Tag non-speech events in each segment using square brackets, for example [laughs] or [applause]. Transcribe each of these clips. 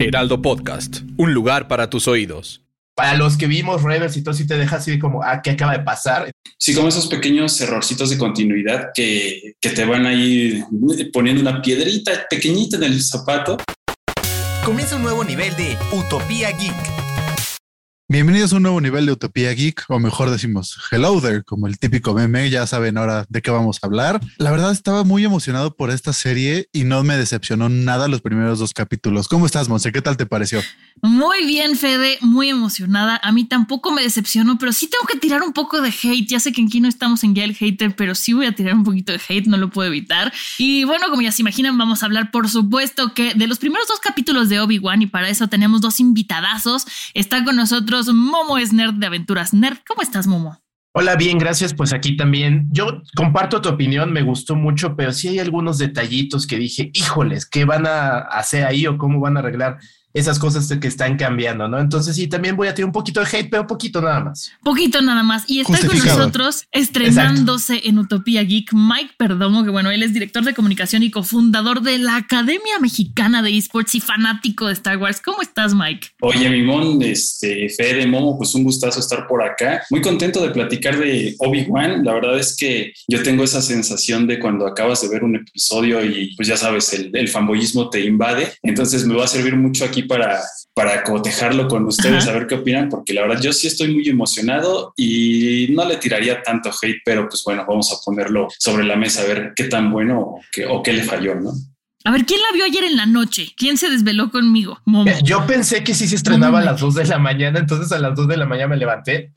Heraldo Podcast, un lugar para tus oídos. Para los que vimos Rebels y todo, si te deja así como, ah, ¿qué acaba de pasar? Sí, como esos pequeños errorcitos de continuidad que, que te van ahí poniendo una piedrita pequeñita en el zapato. Comienza un nuevo nivel de Utopía Geek Bienvenidos a un nuevo nivel de Utopía Geek, o mejor decimos Hello there, como el típico meme. Ya saben ahora de qué vamos a hablar. La verdad, estaba muy emocionado por esta serie y no me decepcionó nada los primeros dos capítulos. ¿Cómo estás, Monse? ¿Qué tal te pareció? Muy bien, Fede, muy emocionada. A mí tampoco me decepcionó, pero sí tengo que tirar un poco de hate. Ya sé que aquí no estamos en ya hater, pero sí voy a tirar un poquito de hate, no lo puedo evitar. Y bueno, como ya se imaginan, vamos a hablar, por supuesto, que de los primeros dos capítulos de Obi-Wan, y para eso tenemos dos invitadazos. Está con nosotros Momo es nerd de aventuras. Nerd, ¿cómo estás, Momo? Hola, bien, gracias. Pues aquí también. Yo comparto tu opinión, me gustó mucho, pero sí hay algunos detallitos que dije, híjoles, ¿qué van a hacer ahí o cómo van a arreglar? Esas cosas que están cambiando, ¿no? Entonces sí, también voy a tener un poquito de hate, pero poquito nada más. Poquito nada más. Y está con nosotros estrenándose en Utopía Geek Mike Perdomo, que bueno, él es director de comunicación y cofundador de la Academia Mexicana de Esports y fanático de Star Wars. ¿Cómo estás, Mike? Oye, Mimón, este, Fede, Momo, pues un gustazo estar por acá. Muy contento de platicar de Obi-Wan. La verdad es que yo tengo esa sensación de cuando acabas de ver un episodio y pues ya sabes, el, el fanboyismo te invade. Entonces me va a servir mucho aquí para, para cotejarlo con ustedes, a ver qué opinan, porque la verdad yo sí estoy muy emocionado y no le tiraría tanto hate, pero pues bueno, vamos a ponerlo sobre la mesa a ver qué tan bueno o qué, o qué le falló, ¿no? A ver, ¿quién la vio ayer en la noche? ¿Quién se desveló conmigo? Eh, yo pensé que sí se estrenaba a las 2 de la mañana, entonces a las 2 de la mañana me levanté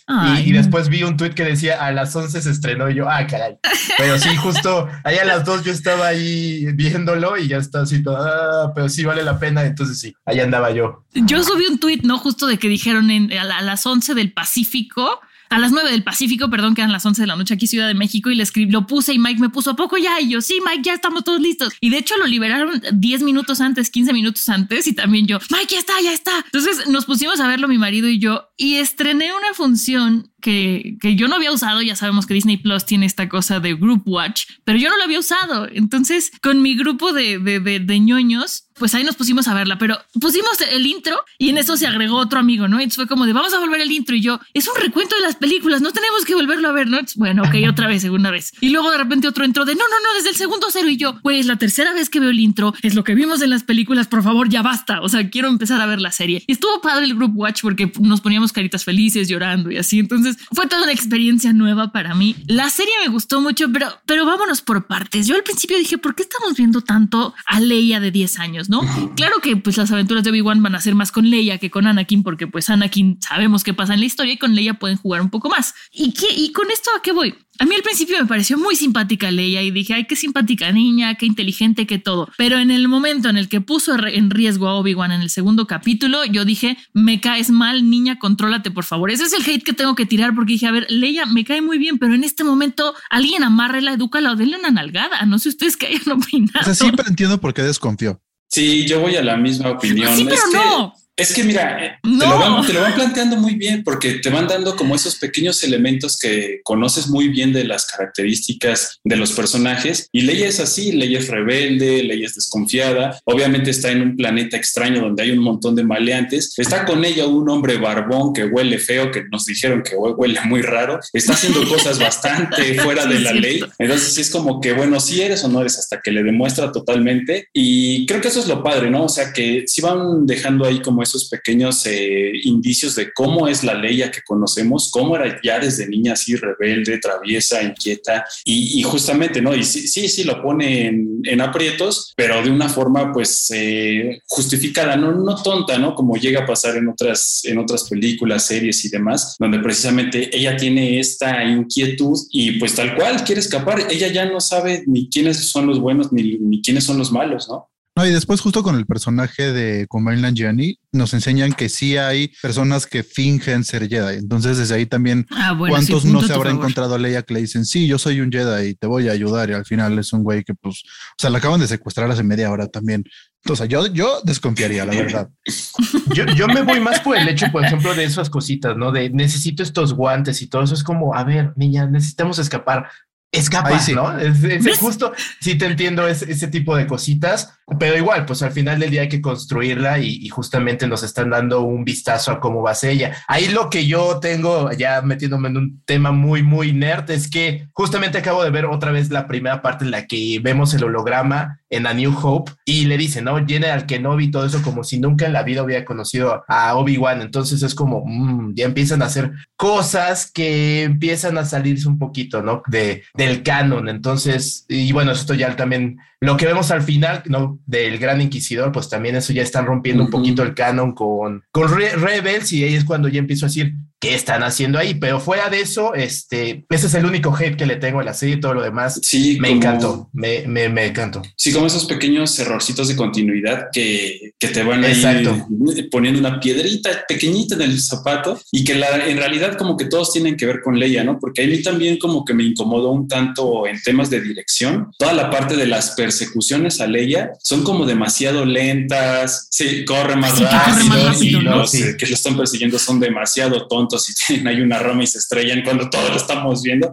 y, después vi un tweet que decía a las 11 se estrenó y yo, ah, caray. Pero sí, justo ahí a las 2 yo estaba ahí viéndolo y ya está así todo, ah, pero sí vale la pena, entonces sí, ahí andaba yo. Yo subí un tweet, ¿no? Justo de que dijeron en, a, a las 11 del Pacífico a las 9 del Pacífico, perdón, que eran las 11 de la noche aquí Ciudad de México y le escribí, lo puse y Mike me puso a poco ya y yo, sí, Mike, ya estamos todos listos. Y de hecho lo liberaron 10 minutos antes, 15 minutos antes y también yo, Mike, ya está, ya está. Entonces nos pusimos a verlo mi marido y yo y estrené una función que, yo no había usado. Ya sabemos que Disney Plus tiene esta cosa de Group Watch, pero yo no lo había usado. Entonces, con mi grupo de, de, ñoños, pues ahí nos pusimos a verla, pero pusimos el intro y en eso se agregó otro amigo, ¿no? Entonces fue como de vamos a volver el intro y yo, es un recuento de las películas, no tenemos que volverlo a ver, ¿no? bueno, ok, otra vez, segunda vez. Y luego de repente otro intro de no, no, no, desde el segundo cero y yo, pues la tercera vez que veo el intro es lo que vimos en las películas, por favor, ya basta. O sea, quiero empezar a ver la serie. Y estuvo padre el Group Watch porque nos poníamos caritas felices, llorando y así. Entonces, fue toda una experiencia nueva para mí. La serie me gustó mucho, pero, pero vámonos por partes. Yo al principio dije, ¿por qué estamos viendo tanto a Leia de 10 años, no? Claro que pues las aventuras de Obi-Wan van a ser más con Leia que con Anakin, porque pues Anakin sabemos qué pasa en la historia y con Leia pueden jugar un poco más. ¿Y, qué, y con esto a qué voy? A mí al principio me pareció muy simpática Leia y dije, ay, qué simpática niña, qué inteligente, qué todo. Pero en el momento en el que puso en riesgo a Obi-Wan en el segundo capítulo, yo dije, me caes mal, niña, contrólate, por favor. Ese es el hate que tengo que tirar porque dije, a ver, Leia me cae muy bien, pero en este momento alguien amárrela, edúcala o denle una nalgada. No sé ustedes qué hayan opinado. [laughs] O sea, siempre entiendo por qué desconfío. Sí, yo voy a la misma opinión. Sí, pero no. Es que mira, eh, te, lo van, planteando muy bien porque te van dando como esos pequeños elementos que conoces muy bien de las características de los personajes y Leia es así, Leia es rebelde, Leia es desconfiada, obviamente está en un planeta extraño donde hay un montón de maleantes, está con ella un hombre barbón que huele feo, que nos dijeron que huele muy raro, está haciendo [laughs] cosas bastante fuera de la ley, entonces es como que bueno, si eres o no eres hasta que le demuestra totalmente y creo que eso es lo padre, ¿no? O sea que si van dejando ahí como esos pequeños eh, indicios de cómo es la Leia que conocemos, cómo era ya desde niña así rebelde, traviesa, inquieta y, justamente, ¿no? Y sí, sí, sí lo pone en, aprietos, pero de una forma pues eh, justificada, no, no tonta, ¿no? Como llega a pasar en otras, en otras películas, series y demás, donde precisamente ella tiene esta inquietud y pues tal cual quiere escapar, ella ya no sabe ni quiénes son los buenos ni, ni quiénes son los malos, ¿no? No, y después justo con el personaje de Kumail Nanjiani nos enseñan que sí hay personas que fingen ser Jedi. Entonces desde ahí también ah, cuántos no se habrá encontrado a Leia que le dicen, sí, yo soy un Jedi y te voy a ayudar y al final es un güey que pues, o sea, la acaban de secuestrar hace media hora también. Entonces yo, yo desconfiaría, la verdad. [laughs] yo, yo me voy más por el hecho, por ejemplo, de esas cositas, ¿no? De necesito estos guantes y todo eso. Es como, a ver, niña, necesitamos escapar escapa, ¿no? Es, justo, sí te entiendo ese, tipo de cositas, pero igual, pues al final del día hay que construirla y, justamente nos están dando un vistazo a cómo va a ser ella. Ahí lo que yo tengo, ya metiéndome en un tema muy, muy nerd, es que justamente acabo de ver otra vez la primera parte en la que vemos el holograma en A New Hope y le dice, ¿no? General Kenobi todo eso como si nunca en la vida hubiera conocido a Obi-Wan. Entonces es como, mm, ya empiezan a hacer cosas que empiezan a salirse un poquito, ¿no? De, del canon. Entonces, y bueno, esto ya también lo que vemos al final, ¿no? Del Gran Inquisidor, pues también eso ya están rompiendo un poquito el canon con, con Rebels y ahí es cuando ya empiezo a decir, ¿qué están haciendo ahí? Pero fuera de eso, este, ese es el único hate que le tengo a la serie y todo lo demás. Sí, me encantó, me, me, me, encantó. Sí, como esos pequeños errorcitos de continuidad que, que te van ahí poniendo una piedrita pequeñita en el zapato y que la, en realidad como que todos tienen que ver con Leia, ¿no? Porque a mí también como que me incomodó un tanto en temas de dirección, toda la parte de las personas persecuciones a Leia son como demasiado lentas, sí, corre más rápido, y los que lo están persiguiendo son demasiado tontos y [laughs] tienen ahí una rama y se estrellan cuando todos lo estamos viendo.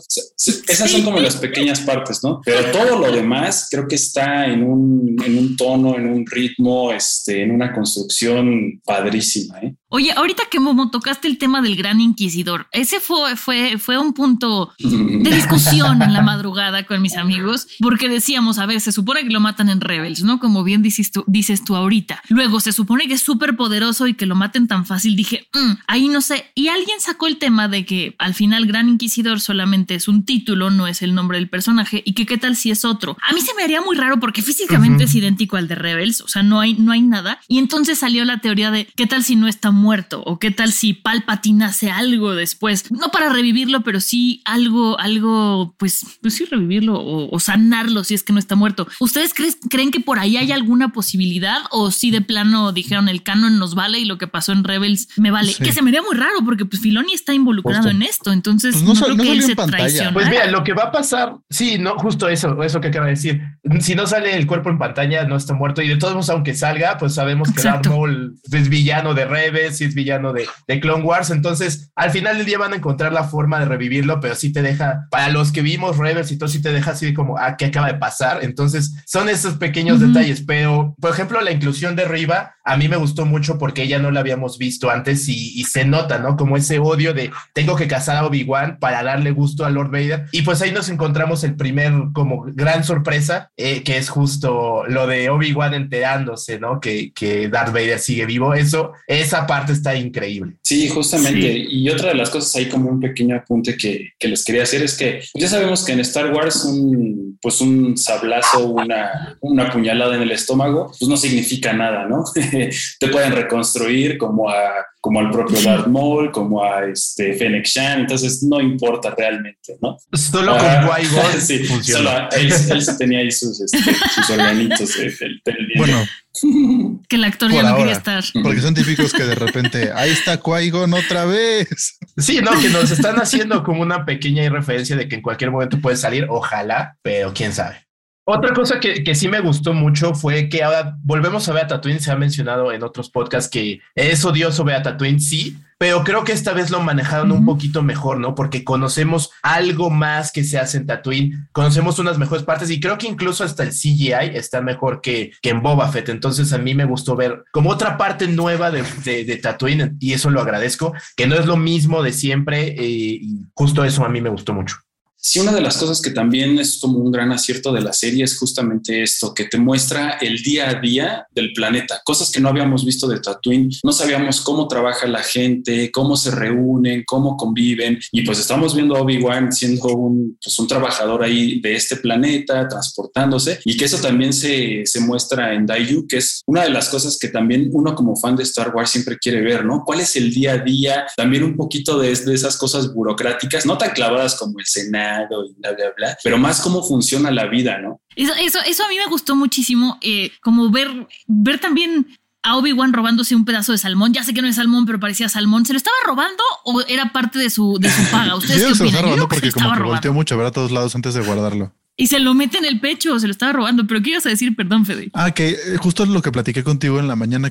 Esas son como las pequeñas partes, ¿no? Pero todo lo demás creo que está en un, en un tono, en un ritmo, este, en una construcción padrísima. ¿eh? Oye, ahorita que Momo tocaste el tema del gran inquisidor, ese fue, fue, fue un punto de discusión en la madrugada con mis amigos, porque decíamos, a ver, se supone que lo matan en Rebels, ¿no? Como bien dices tú, dices tú ahorita. Luego se supone que es súper poderoso y que lo maten tan fácil. Dije, mm, ahí no sé. Y alguien sacó el tema de que al final Gran Inquisidor solamente es un título, no es el nombre del personaje, y que qué tal si es otro. A mí se me haría muy raro porque físicamente es idéntico al de Rebels, o sea, no hay, no hay nada. Y entonces salió la teoría de qué tal si no está muerto o qué tal si Palpatine hace algo después, no para revivirlo, pero sí algo, algo, pues, pues sí revivirlo o, sanarlo si es que no está muerto. ¿Ustedes creen que por ahí hay alguna posibilidad o si de plano dijeron el canon nos vale y lo que pasó en Rebels me vale? Que se me haría muy raro porque pues Filoni está involucrado en esto, entonces pues no, creo que él se Pues mira, lo que va a pasar, sí, no, justo eso, eso que acaba de decir. Si no sale el cuerpo en pantalla, no está muerto. Y de todos modos, aunque salga, pues sabemos que Darth Maul es villano de Rebels y es villano de, de Clone Wars. Entonces, al final del día van a encontrar la forma de revivirlo, pero sí te deja, para los que vimos Rebels y todo, sí te deja así como, ah, ¿qué acaba de pasar? Entonces, son esos pequeños detalles. Pero, por ejemplo, la inclusión de Riva a mí me gustó mucho porque ella no la habíamos visto antes y, se nota, ¿no? Como ese odio de tengo que casar a Obi-Wan para darle gusto a Lord Vader. Y pues ahí nos encontramos el primer, como gran sorpresa, eh, que es justo lo de Obi-Wan enterándose, ¿no? Que, que Darth Vader sigue vivo. Eso, esa parte está increíble. Sí, justamente. Y otra de las cosas ahí como un pequeño apunte que, que, les quería hacer es que ya sabemos que en Star Wars un, pues un sablazo, una, una puñalada en el estómago, pues no significa nada, ¿no? [laughs] Te pueden reconstruir como a como al propio Darth Maul, como a este Fennec Shan, entonces no importa realmente, ¿no? Solo con ah, Qui-Gon [laughs] sí, solo él, él, tenía ahí sus, este, sus organitos del, Bueno, que el actor ya no quería estar. Porque son típicos que de repente, ahí está Qui-Gon otra vez. Sí, no, que nos están haciendo como una pequeña referencia de que en cualquier momento puede salir, ojalá, pero quién sabe. Otra cosa que, que, sí me gustó mucho fue que ahora volvemos a ver a Tatooine. Se ha mencionado en otros podcasts que es odioso ver a Tatooine, sí, pero creo que esta vez lo manejaron un poquito mejor, ¿no? Porque conocemos algo más que se hace en Tatooine, conocemos unas mejores partes y creo que incluso hasta el CGI está mejor que, que en Boba Fett. Entonces a mí me gustó ver como otra parte nueva de, de, Tatooine y eso lo agradezco, que no es lo mismo de siempre eh, y justo eso a mí me gustó mucho. Sí, una de las cosas que también es como un gran acierto de la serie es justamente esto, que te muestra el día a día del planeta, cosas que no habíamos visto de Tatooine, no sabíamos cómo trabaja la gente, cómo se reúnen, cómo conviven, y pues estamos viendo a Obi-Wan siendo un, pues un trabajador ahí de este planeta, transportándose, y que eso también se, se muestra en Daiju, que es una de las cosas que también uno como fan de Star Wars siempre quiere ver, ¿no? ¿Cuál es el día a día? También un poquito de, de esas cosas burocráticas, no tan clavadas como el Senado, y bla, bla, bla, pero más cómo funciona la vida, ¿no? Eso, eso, eso a mí me gustó muchísimo, eh, como ver, ver también a Obi-Wan robándose un pedazo de salmón. Ya sé que no es salmón, pero parecía salmón. ¿Se lo estaba robando o era parte de su, de su paga? [laughs] ¿Ustedes qué se lo estaba robando porque como que volteó mucho a ver a todos lados antes de guardarlo. Y se lo mete en el pecho, se lo estaba robando. Pero ¿qué ibas a decir? Perdón, Fede. Ah, que eh, justo lo que platiqué contigo en la mañana.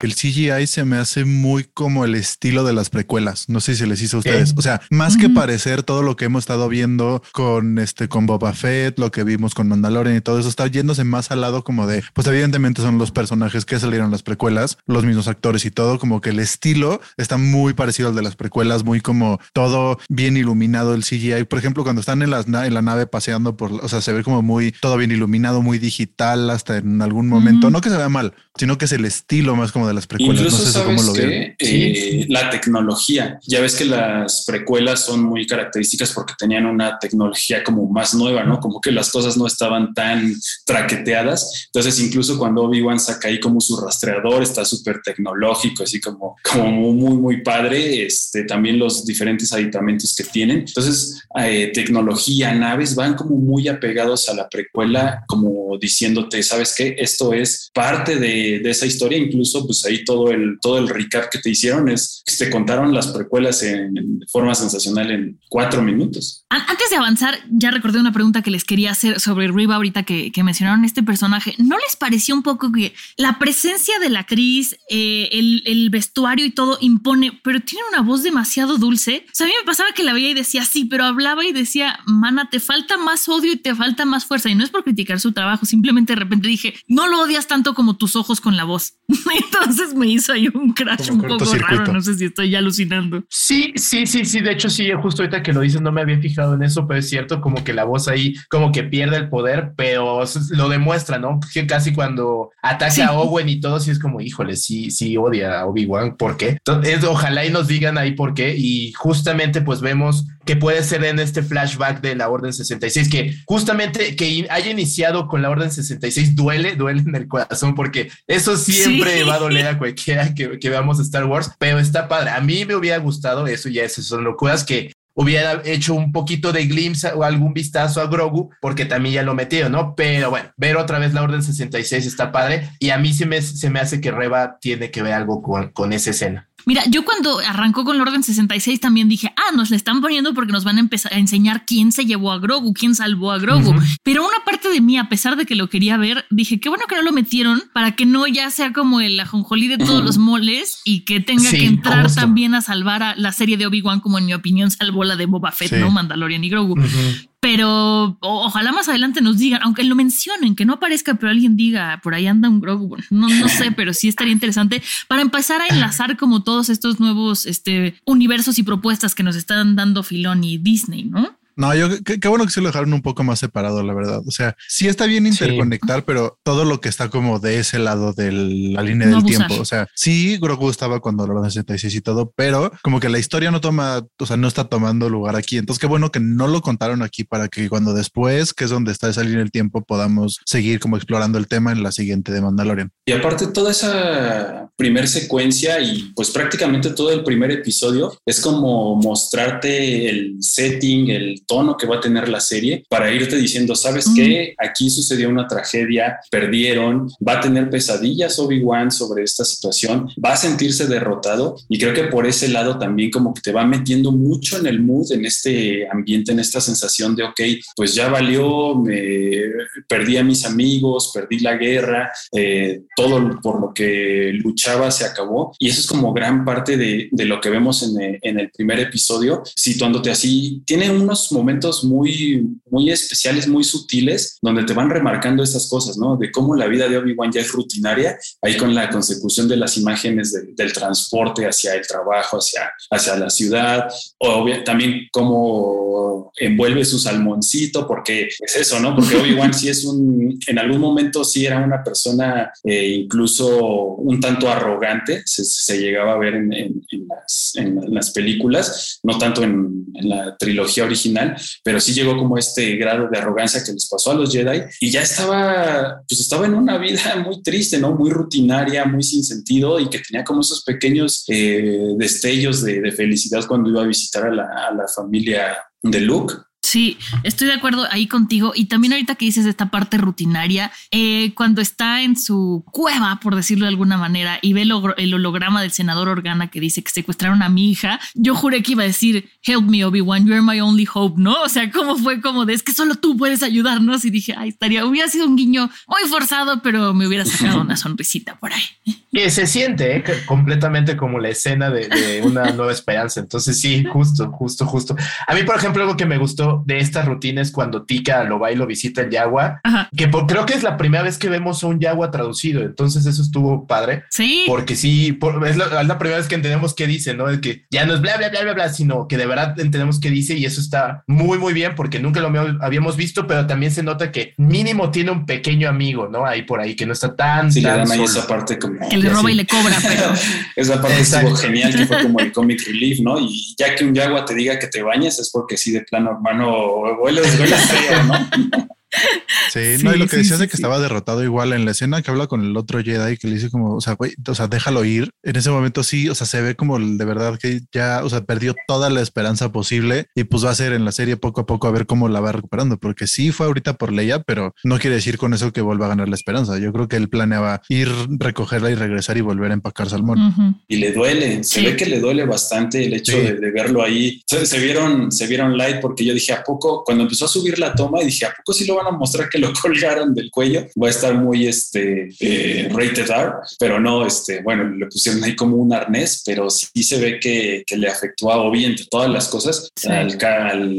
El CGI se me hace muy como el estilo de las precuelas. No sé si se les hizo a ustedes. O sea, más que parecer todo lo que hemos estado viendo con este, con Boba Fett, lo que vimos con Mandalorian y todo eso, está yéndose más al lado como de, pues evidentemente son los personajes que salieron las precuelas, los mismos actores y todo, como que el estilo está muy parecido al de las precuelas, muy como todo bien iluminado el CGI. Por ejemplo, cuando están en, las, en la nave paseando por, o sea, se ve como muy, todo bien iluminado, muy digital hasta en algún momento. No que se vea mal, sino que es el estilo más como de las precuelas. Incluso no sé sabes cómo lo que eh, la tecnología, ya ves que las precuelas son muy características porque tenían una tecnología como más nueva, ¿no? Como que las cosas no estaban tan traqueteadas. Entonces, incluso cuando Obi-Wan saca ahí como su rastreador, está súper tecnológico, así como, como muy, muy padre. Este, también los diferentes aditamentos que tienen. Entonces, eh, tecnología, naves van como muy apegados a la precuela, como diciéndote, ¿sabes qué? Esto es parte de, de esa historia. Incluso, pues ahí todo el, todo el recap que te hicieron es que te contaron las precuelas en, forma sensacional en cuatro minutos. Antes de avanzar, ya recordé una pregunta que les quería hacer sobre Riva ahorita que, que mencionaron este personaje. ¿No les pareció un poco que la presencia de la actriz, eh, el, el, vestuario y todo impone, pero tiene una voz demasiado dulce? O a mí me pasaba que la veía y decía sí, pero hablaba y decía, mana, te falta más odio y te falta más fuerza. Y no es por criticar su trabajo, simplemente de repente dije, no lo odias tanto como tus ojos con la voz. [laughs] Entonces me hizo ahí un crash un poco raro. No sé si estoy alucinando. Sí, sí, sí, sí. De hecho, sí, justo ahorita que lo dices, no me había fijado en eso, pero es cierto, como que la voz ahí, como que pierde el poder, pero lo demuestra, ¿no? Que casi cuando ataca sí. a Owen y todo, sí es como, híjole, sí, sí odia a Obi-Wan. ¿Por qué? Entonces, ojalá y nos digan ahí por qué. Y justamente, pues vemos que puede ser en este flashback de la Orden 66, que justamente que haya iniciado con la Orden 66 duele, duele en el corazón, porque eso siempre sí. va a doler a cualquiera que, que, veamos Star Wars, pero está padre. A mí me hubiera gustado eso, ya esas son locuras que hubiera hecho un poquito de glimpse o algún vistazo a Grogu, porque también ya lo metió, ¿no? Pero bueno, ver otra vez la Orden 66 está padre y a mí se me, se me hace que Reba tiene que ver algo con, con esa escena. Mira, yo cuando arrancó con el Orden 66 también dije, ah, nos le están poniendo porque nos van a empezar a enseñar quién se llevó a Grogu, quién salvó a Grogu. Pero una parte de mí, a pesar de que lo quería ver, dije, qué bueno que no lo metieron para que no ya sea como el ajonjolí de todos los moles y que tenga que entrar también a salvar a la serie de Obi-Wan, como en mi opinión salvó la de Boba Fett, ¿no? Mandalorian y Grogu pero ojalá más adelante nos digan, aunque lo mencionen, que no aparezca, pero alguien diga, por ahí anda un Grogu, no, no sé, [laughs] pero sí estaría interesante para empezar a enlazar como todos estos nuevos este, universos y propuestas que nos están dando Filón y Disney, ¿no? No, yo qué, bueno que se lo dejaron un poco más separado, la verdad. O sea, sí está bien interconectar, pero todo lo que está como de ese lado de la línea del tiempo. O sea, sí, Grogu estaba cuando lo 66 y todo, pero como que la historia no toma, o sea, no está tomando lugar aquí. Entonces, qué bueno que no lo contaron aquí para que cuando después, que es donde está esa línea del tiempo, podamos seguir como explorando el tema en la siguiente de Mandalorian. Y aparte, toda esa primer secuencia y pues prácticamente todo el primer episodio es como mostrarte el setting, el tono que va a tener la serie para irte diciendo, ¿sabes qué? Aquí sucedió una tragedia, perdieron, va a tener pesadillas Obi-Wan sobre esta situación, va a sentirse derrotado y creo que por ese lado también como que te va metiendo mucho en el mood, en este ambiente, en esta sensación de, ok, pues ya valió, me perdí a mis amigos, perdí la guerra, eh, todo por lo que luchaba se acabó y eso es como gran parte de, de lo que vemos en el, en el primer episodio, situándote así, tiene unos momentos muy, muy especiales, muy sutiles, donde te van remarcando estas cosas, ¿no? De cómo la vida de Obi-Wan ya es rutinaria, ahí con la consecución de las imágenes del transporte hacia el trabajo, hacia, hacia la ciudad, o también cómo envuelve su salmoncito, porque es eso, ¿no? Porque [laughs] Obi-Wan sí es un, en algún momento sí era una persona eh, incluso un tanto arrogante, se, llegaba a ver en, las, en, las, películas, no tanto en la trilogía original, pero sí llegó como este grado de arrogancia que les pasó a los Jedi y ya estaba, pues estaba en una vida [laughs] muy triste, ¿no? Muy rutinaria, muy sin sentido y que tenía como esos pequeños eh, destellos de, felicidad cuando iba a visitar a la, a la familia de Luke. Sí, estoy de acuerdo ahí contigo. Y también ahorita que dices esta parte rutinaria, eh, cuando está en su cueva, por decirlo de alguna manera, y ve el, holograma del senador Organa que dice que secuestraron a mi hija, yo juré que iba a decir, help me, Obi-Wan, you're my only hope, ¿no? O sea, ¿cómo fue como de, es que solo tú puedes ayudarnos? Y dije, ay, estaría, hubiera sido un guiño muy forzado, pero me hubiera sacado una sonrisita por ahí. [laughs] Que se siente ¿eh? completamente como la escena de, de una nueva esperanza. Entonces, sí, justo, justo, justo. A mí, por ejemplo, algo que me gustó de estas rutinas cuando Tika lo va y lo visita el Yagua, que creo que es la primera vez que vemos un Yagua traducido, entonces eso estuvo padre. Sí. Porque sí, es, la, primera vez que entendemos qué dice, ¿no? Es que ya no es bla, bla, bla, bla, bla, sino que de verdad entendemos qué dice y eso está muy, muy bien porque nunca lo habíamos visto, pero también se nota que mínimo tiene un pequeño amigo, ¿no? Ahí por ahí, que no está tan... Sí, tan esa parte como... Que le roba y le cobra, pero... [laughs] esa parte estuvo genial, que fue como el [laughs] comic relief, ¿no? Y ya que un Yagua te diga que te bañes es porque sí, de plano, hueles, hueles feo, ¿no? Sí, no, y lo que decías de que estaba derrotado igual en la escena que habla con el otro Jedi que le dice como, o sea, güey, o sea, déjalo ir. En ese momento sí, o sea, se ve como de verdad que ya, o sea, perdió toda la esperanza posible y pues va a ser en la serie poco a poco a ver cómo la va recuperando, porque sí fue ahorita por Leia, pero no quiere decir con eso que vuelva a ganar la esperanza. Yo creo que él planeaba ir, recogerla y regresar y volver a empacar salmón. Y le duele, se ve que le duele bastante el hecho de, verlo ahí. Se, vieron, se vieron light porque yo dije, ¿a poco? Cuando empezó a subir la toma, dije, ¿a poco sí lo van a mostrar que lo [laughs] colgaron del cuello, va a estar muy este, eh, rated R, pero no, este, bueno, le pusieron ahí como un arnés, pero sí se ve que, que le afectó a Obi entre todas las cosas, al,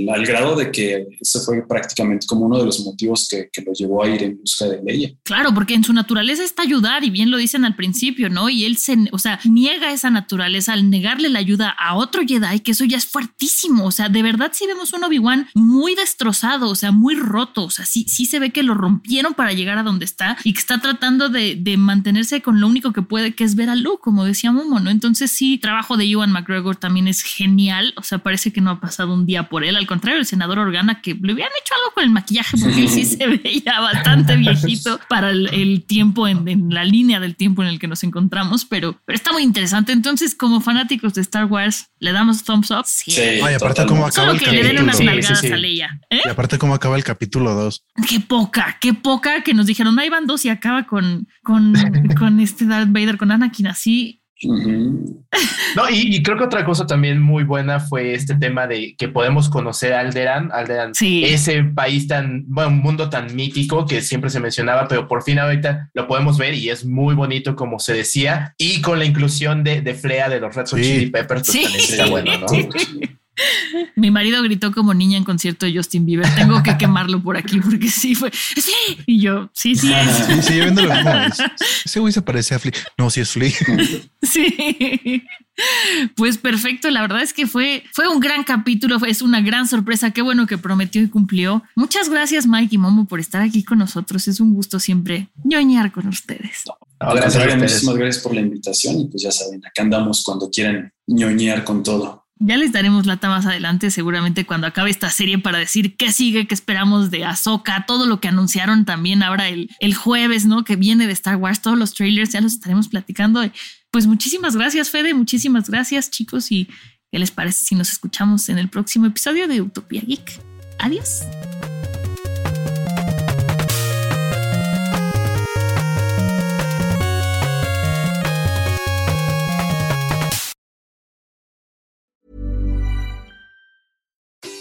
al, grado de que eso fue prácticamente como uno de los motivos que, que, lo llevó a ir en busca de ella. Claro, porque en su naturaleza está ayudar y bien lo dicen al principio, ¿no? Y él se, o sea, niega esa naturaleza al negarle la ayuda a otro Jedi, que eso ya es fuertísimo, o sea, de verdad sí vemos un Obi-Wan muy destrozado, o sea, muy roto, o sea, sí, sí se ve que lo rompieron para llegar a donde está y que está tratando de, mantenerse con lo único que puede, que es ver a Luke, como decía Momo, ¿no? Entonces sí, el trabajo de Ewan McGregor también es genial, o sea, parece que no ha pasado un día por él, al contrario, el senador Organa que le hubieran hecho algo con el maquillaje porque él sí [laughs] se veía bastante viejito para el, tiempo, en, la línea del tiempo en el que nos encontramos, pero, pero está muy interesante. Entonces, como fanáticos de Star Wars, ¿le damos thumbs up? Sí. Ay, aparte cómo acaba el que le den unas nalgadas a Leia. ¿eh? Y aparte cómo acaba el capítulo 2. Qué poca, qué poca que nos dijeron, ahí van dos y acaba con, con, [laughs] con este Darth Vader, con Anakin así. No, y, creo que otra cosa también muy buena fue este tema de que podemos conocer Alderan, Alderan, ese país tan, bueno, un mundo tan mítico que siempre se mencionaba, pero por fin ahorita lo podemos ver y es muy bonito como se decía, y con la inclusión de, de Flea de los Red Hot Chili Peppers, pues también está bueno, ¿no? [laughs] Mi marido gritó como niña en concierto de Justin Bieber. Tengo que quemarlo por aquí porque sí fue. Sí. Y yo, sí, sí es. Sí, viendo lo mismo. [laughs] Ese güey se parece a Flea. No, sí es Flea. Sí. Pues perfecto. La verdad es que fue, fue un gran capítulo. Es una gran sorpresa. Qué bueno que prometió y cumplió. Muchas gracias, Mike y Momo, por estar aquí con nosotros. Es un gusto siempre ñoñar con ustedes. gracias, muchísimas gracias por la invitación. Y pues ya saben, acá andamos cuando quieran ñoñar con todo. Ya les daremos lata más adelante, seguramente cuando acabe esta serie, para decir qué sigue, qué esperamos de Ahsoka, todo lo que anunciaron también ahora el, el jueves, ¿no? Que viene de Star Wars, todos los trailers, ya los estaremos platicando. Pues muchísimas gracias, Fede, muchísimas gracias, chicos, y ¿qué les parece si nos escuchamos en el próximo episodio de Utopía Geek? Adiós.